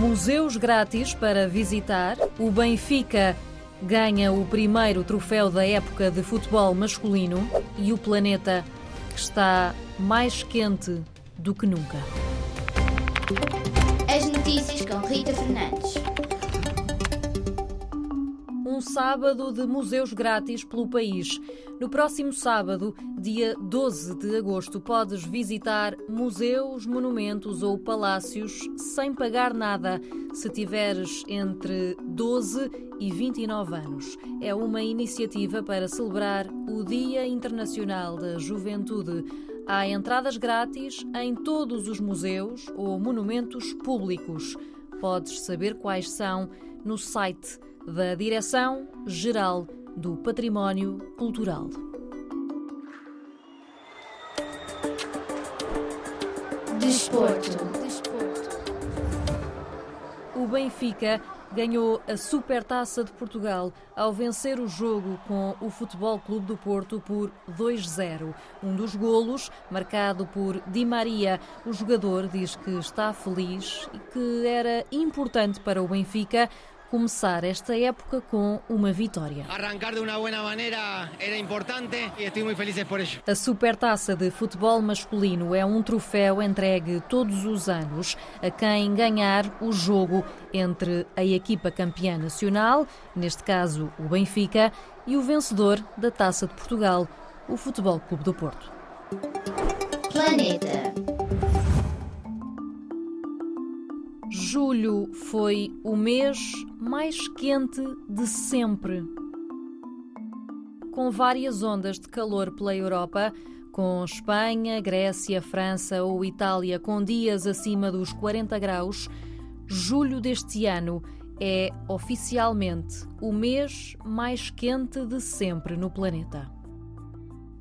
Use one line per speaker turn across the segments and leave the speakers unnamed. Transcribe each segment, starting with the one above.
museus grátis para visitar, o Benfica ganha o primeiro troféu da época de futebol masculino e o planeta está mais quente do que nunca.
As notícias com Rita Fernandes.
Um sábado de museus grátis pelo país. No próximo sábado, dia 12 de agosto, podes visitar museus, monumentos ou palácios sem pagar nada, se tiveres entre 12 e 29 anos. É uma iniciativa para celebrar o Dia Internacional da Juventude. Há entradas grátis em todos os museus ou monumentos públicos. Podes saber quais são no site da Direção-Geral do Património Cultural.
Desporto.
O Benfica ganhou a Supertaça de Portugal ao vencer o jogo com o Futebol Clube do Porto por 2-0. Um dos golos, marcado por Di Maria, o jogador diz que está feliz e que era importante para o Benfica começar esta época com uma vitória.
Arrancar de uma boa maneira era importante e estou muito feliz por isso.
A Supertaça de Futebol Masculino é um troféu entregue todos os anos a quem ganhar o jogo entre a equipa campeã nacional, neste caso o Benfica, e o vencedor da Taça de Portugal, o Futebol Clube do Porto.
Planeta.
Julho foi o mês mais quente de sempre. Com várias ondas de calor pela Europa, com Espanha, Grécia, França ou Itália com dias acima dos 40 graus, julho deste ano é oficialmente o mês mais quente de sempre no planeta.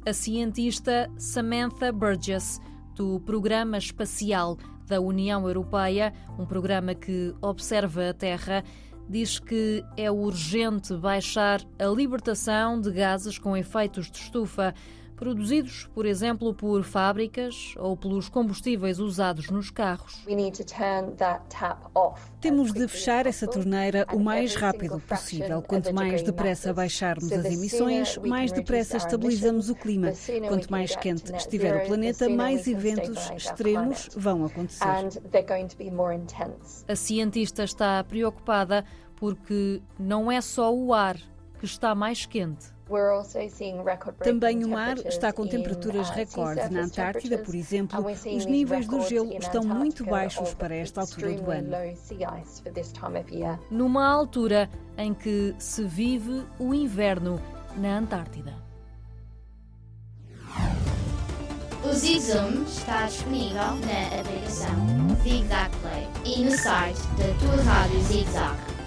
A cientista Samantha Burgess, do Programa Espacial da União Europeia, um programa que observa a Terra, diz que é urgente baixar a libertação de gases com efeitos de estufa produzidos, por exemplo, por fábricas ou pelos combustíveis usados nos carros.
Temos de fechar essa torneira o mais rápido possível. Quanto mais depressa baixarmos as emissões, mais depressa estabilizamos o clima. Quanto mais quente estiver o planeta, mais eventos extremos vão acontecer.
A cientista está preocupada porque não é só o ar que está mais quente.
Também o mar está com temperaturas recordes. Na Antártida, por exemplo, os níveis do gelo estão muito baixos para esta altura do ano.
Numa altura em que se vive o inverno na Antártida.
O ZigZoom está disponível na aplicação Zigzag Play e no site da tua rádio Zigzag.